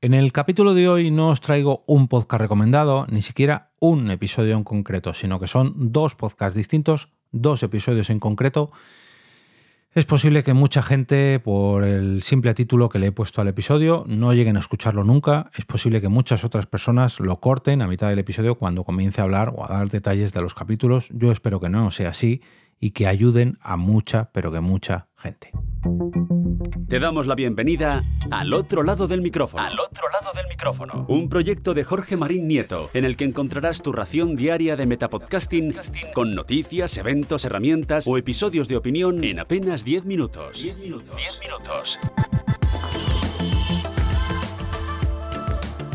En el capítulo de hoy no os traigo un podcast recomendado, ni siquiera un episodio en concreto, sino que son dos podcasts distintos, dos episodios en concreto. Es posible que mucha gente, por el simple título que le he puesto al episodio, no lleguen a escucharlo nunca. Es posible que muchas otras personas lo corten a mitad del episodio cuando comience a hablar o a dar detalles de los capítulos. Yo espero que no sea así y que ayuden a mucha, pero que mucha gente. Te damos la bienvenida al otro lado del micrófono. Al otro lado del micrófono. Un proyecto de Jorge Marín Nieto, en el que encontrarás tu ración diaria de metapodcasting con noticias, eventos, herramientas o episodios de opinión en apenas 10 minutos. 10 minutos. 10 minutos.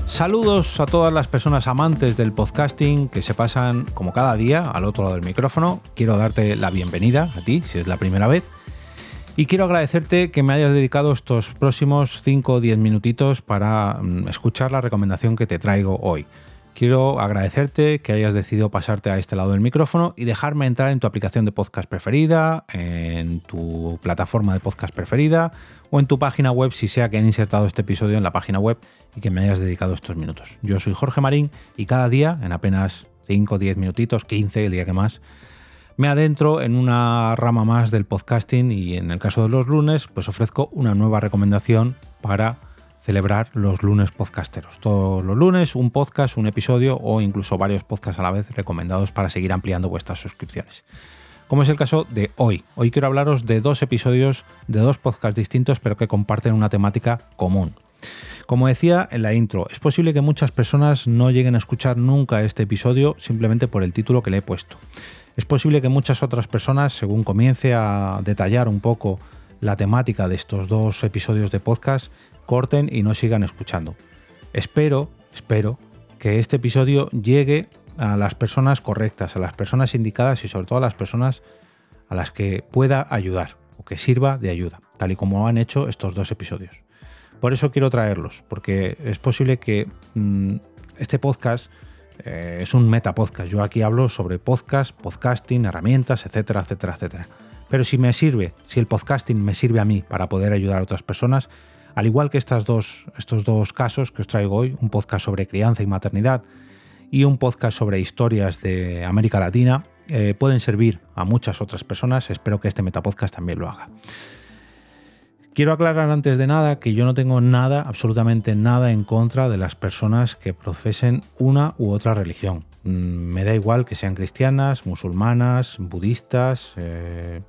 Saludos a todas las personas amantes del podcasting que se pasan como cada día al otro lado del micrófono. Quiero darte la bienvenida a ti, si es la primera vez. Y quiero agradecerte que me hayas dedicado estos próximos 5 o 10 minutitos para mm, escuchar la recomendación que te traigo hoy. Quiero agradecerte que hayas decidido pasarte a este lado del micrófono y dejarme entrar en tu aplicación de podcast preferida, en tu plataforma de podcast preferida o en tu página web si sea que han insertado este episodio en la página web y que me hayas dedicado estos minutos. Yo soy Jorge Marín y cada día, en apenas 5, 10 minutitos, 15, el día que más, me adentro en una rama más del podcasting y en el caso de los lunes, pues ofrezco una nueva recomendación para celebrar los lunes podcasteros. Todos los lunes un podcast, un episodio o incluso varios podcasts a la vez recomendados para seguir ampliando vuestras suscripciones. Como es el caso de hoy. Hoy quiero hablaros de dos episodios de dos podcasts distintos pero que comparten una temática común. Como decía en la intro, es posible que muchas personas no lleguen a escuchar nunca este episodio simplemente por el título que le he puesto. Es posible que muchas otras personas, según comience a detallar un poco la temática de estos dos episodios de podcast, corten y no sigan escuchando. Espero, espero que este episodio llegue a las personas correctas, a las personas indicadas y sobre todo a las personas a las que pueda ayudar o que sirva de ayuda, tal y como han hecho estos dos episodios. Por eso quiero traerlos, porque es posible que mm, este podcast eh, es un meta podcast. Yo aquí hablo sobre podcast, podcasting, herramientas, etcétera, etcétera, etcétera. Pero si me sirve, si el podcasting me sirve a mí para poder ayudar a otras personas, al igual que dos, estos dos casos que os traigo hoy, un podcast sobre crianza y maternidad y un podcast sobre historias de América Latina, eh, pueden servir a muchas otras personas. Espero que este Metapodcast también lo haga. Quiero aclarar antes de nada que yo no tengo nada, absolutamente nada en contra de las personas que profesen una u otra religión. Mm, me da igual que sean cristianas, musulmanas, budistas, eh,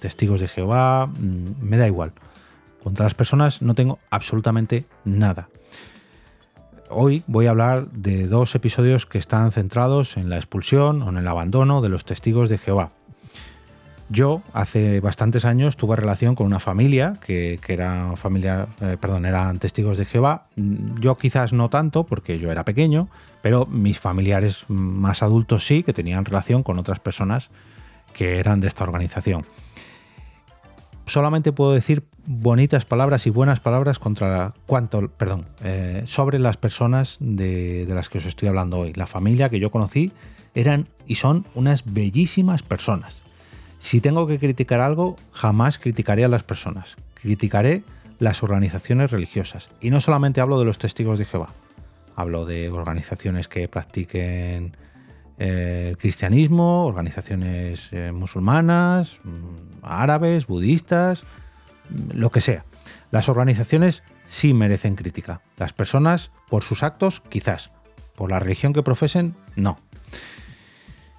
testigos de Jehová, mm, me da igual. Contra las personas no tengo absolutamente nada. Hoy voy a hablar de dos episodios que están centrados en la expulsión o en el abandono de los testigos de Jehová. Yo hace bastantes años tuve relación con una familia que, era familia, eh, perdón, eran testigos de Jehová. Yo quizás no tanto porque yo era pequeño, pero mis familiares más adultos sí que tenían relación con otras personas que eran de esta organización solamente puedo decir bonitas palabras y buenas palabras contra cuánto, perdón, eh, sobre las personas de, las que os estoy hablando hoy. La familia que yo conocí eran y son unas bellísimas personas. Si tengo que criticar algo, jamás criticaré a las personas. Criticaré las organizaciones religiosas. Y no solamente hablo de los testigos de Jehová. Hablo de organizaciones que practiquen el eh, cristianismo, organizaciones eh, musulmanas, mm, árabes, budistas, mm, lo que sea. Las organizaciones sí merecen crítica. Las personas, por sus actos, quizás. Por la religión que profesen, no.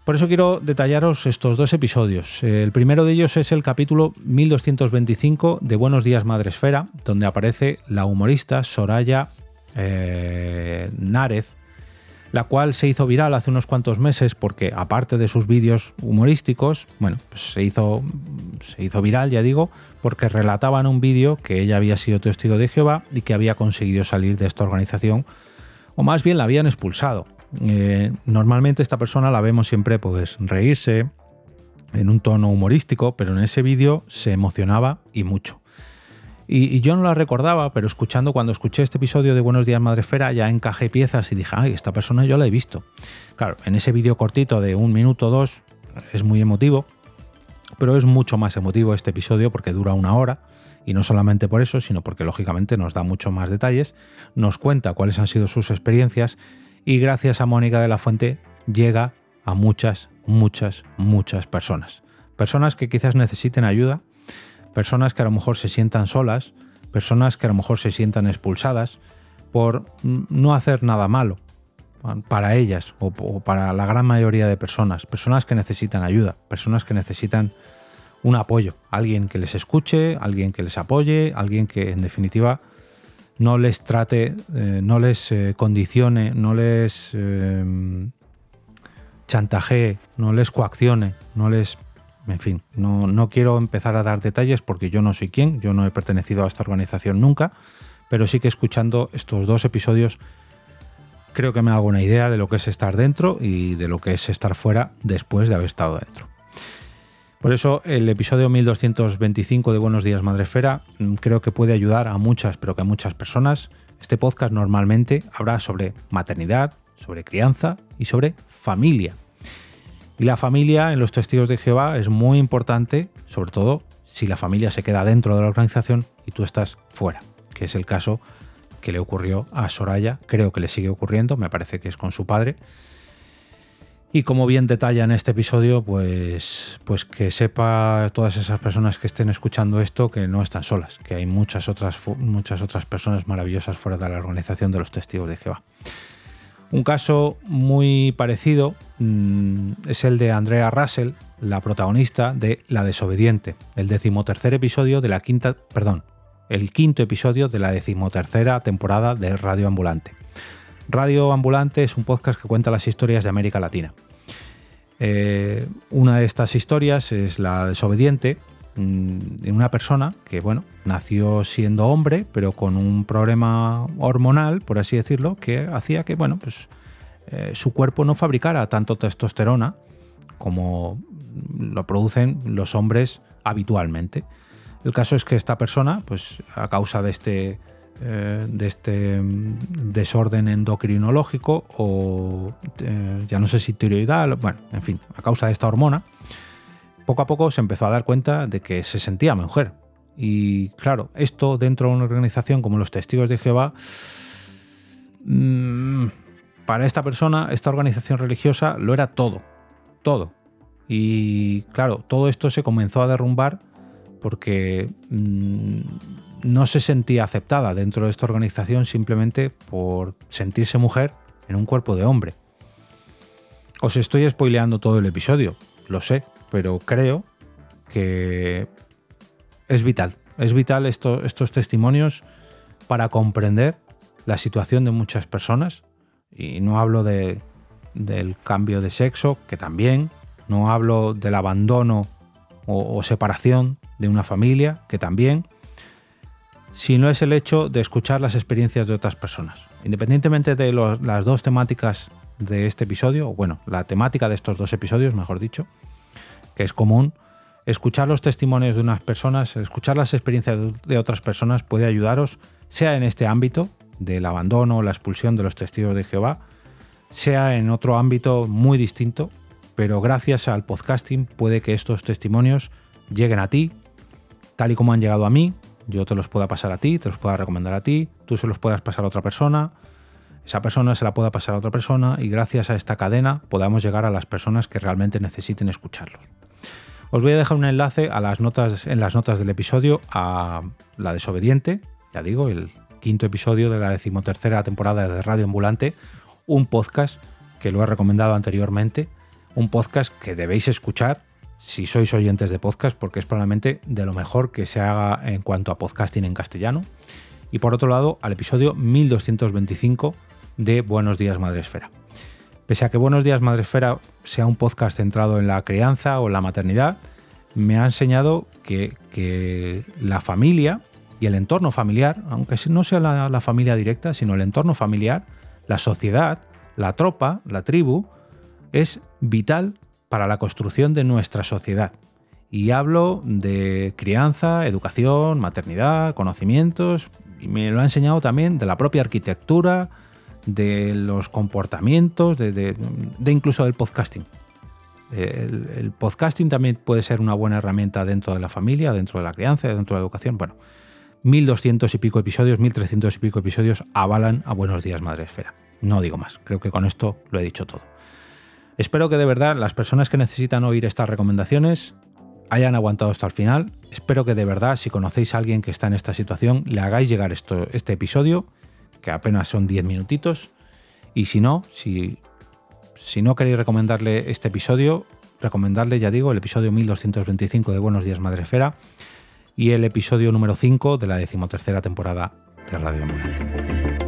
Por eso quiero detallaros estos dos episodios. El primero de ellos es el capítulo 1225 de Buenos días Madre Esfera, donde aparece la humorista Soraya eh, Nárez, la cual se hizo viral hace unos cuantos meses porque aparte de sus vídeos humorísticos, bueno, pues se hizo, se hizo viral, ya digo, porque relataba en un vídeo que ella había sido testigo de Jehová y que había conseguido salir de esta organización, o más bien la habían expulsado. Eh, normalmente esta persona la vemos siempre pues reírse en un tono humorístico, pero en ese vídeo se emocionaba y mucho. Y, yo no la recordaba, pero escuchando, cuando escuché este episodio de Buenos Días Madrefera, ya encajé piezas y dije, ay, esta persona yo la he visto. Claro, en ese vídeo cortito de un minuto o dos es muy emotivo, pero es mucho más emotivo este episodio porque dura una hora y no solamente por eso, sino porque lógicamente nos da mucho más detalles, nos cuenta cuáles han sido sus experiencias y gracias a Mónica de la Fuente llega a muchas, muchas, muchas personas. Personas que quizás necesiten ayuda, personas que a lo mejor se sientan solas, personas que a lo mejor se sientan expulsadas por no hacer nada malo para ellas o, para la gran mayoría de personas, personas que necesitan ayuda, personas que necesitan un apoyo, alguien que les escuche, alguien que les apoye, alguien que en definitiva no les trate, eh, no les eh, condicione, no les eh, chantajee, no les coaccione, no les... En fin, no, no quiero empezar a dar detalles porque yo no soy quien, yo no he pertenecido a esta organización nunca, pero sí que escuchando estos dos episodios creo que me hago una idea de lo que es estar dentro y de lo que es estar fuera después de haber estado dentro. Por eso el episodio 1225 de Buenos Días Madresfera mm, creo que puede ayudar a muchas, pero que a muchas personas. Este podcast normalmente habla sobre maternidad, sobre crianza y sobre familia. Y la familia en los testigos de Jehová es muy importante, sobre todo si la familia se queda dentro de la organización y tú estás fuera, que es el caso que le ocurrió a Soraya, creo que le sigue ocurriendo, me parece que es con su padre, y como bien detalla en este episodio, pues, pues que sepa todas esas personas que estén escuchando esto que no están solas, que hay muchas otras, muchas otras personas maravillosas fuera de la organización de los testigos de Jehová. Un caso muy parecido mm, es el de Andrea Russell, la protagonista de La desobediente, el decimotercer episodio de la quinta, perdón, el quinto episodio de la decimotercera temporada de Radio Ambulante. Radio Ambulante es un podcast que cuenta las historias de América Latina. Eh, una de estas historias es la desobediente mm, de una persona que, bueno, nació siendo hombre, pero con un problema hormonal, por así decirlo, que hacía que, bueno, pues eh, su cuerpo no fabricara tanto testosterona como lo producen los hombres habitualmente. El caso es que esta persona, pues a causa de este eh, de este mm, desorden endocrinológico o eh, ya no sé si tiroidal, bueno, en fin, a causa de esta hormona, poco a poco se empezó a dar cuenta de que se sentía mujer. Y claro, esto dentro de una organización como los Testigos de Jehová, mm, para esta persona, esta organización religiosa, lo era todo, todo. Y claro, todo esto se comenzó a derrumbar porque mm, no se sentía aceptada dentro de esta organización simplemente por sentirse mujer en un cuerpo de hombre. Os estoy spoileando todo el episodio, lo sé, pero creo que es vital. Es vital estos testimonios para comprender la situación de muchas personas. Y no hablo de, del cambio de sexo, que también. No hablo del abandono o separación de una familia, que también si no es el hecho de escuchar las experiencias de otras personas. Independientemente de las dos temáticas de este episodio, bueno, la temática de estos dos episodios, mejor dicho, que es común, escuchar los testimonios de unas personas, escuchar las experiencias de otras personas puede ayudaros, sea en este ámbito del abandono o la expulsión de los testigos de Jehová, sea en otro ámbito muy distinto, pero gracias al podcasting puede que estos testimonios lleguen a ti, tal y como han llegado a mí, yo te los pueda pasar a ti, te los pueda recomendar a ti, tú se los puedas pasar a otra persona, esa persona se la pueda pasar a otra persona y gracias a esta cadena podamos llegar a las personas que realmente necesiten escucharlos. Os voy a dejar un enlace a las notas, en las notas del episodio a La desobediente, ya digo, el quinto episodio de la decimotercera temporada de Radio Ambulante, un podcast que lo he recomendado anteriormente, un podcast que debéis escuchar si sois oyentes de podcast, porque es probablemente de lo mejor que se haga en cuanto a podcasting en castellano. Y por otro lado, al episodio 1225 de Buenos Días Madresfera. Pese a que Buenos Días Madresfera sea un podcast centrado en la crianza o la maternidad, me ha enseñado que, la familia y el entorno familiar, aunque no sea la familia directa, sino el entorno familiar, la sociedad, la tropa, la tribu, es vital para la construcción de nuestra sociedad. Y hablo de crianza, educación, maternidad, conocimientos, y me lo ha enseñado también de la propia arquitectura, de los comportamientos, de, incluso del podcasting. El, el, podcasting también puede ser una buena herramienta dentro de la familia, dentro de la crianza, dentro de la educación. Bueno, 1200 y pico episodios, 1300 y pico episodios avalan a Buenos Días Madre Esfera. No digo más, creo que con esto lo he dicho todo. Espero que de verdad las personas que necesitan oír estas recomendaciones hayan aguantado hasta el final. Espero que de verdad, si conocéis a alguien que está en esta situación, le hagáis llegar esto, este episodio, que apenas son 10 minutitos. Y si no, si, si no queréis recomendarle este episodio, recomendarle, ya digo, el episodio 1225 de Buenos Días Madre Esfera y el episodio número 5 de la decimotercera temporada de Radio Ambulante.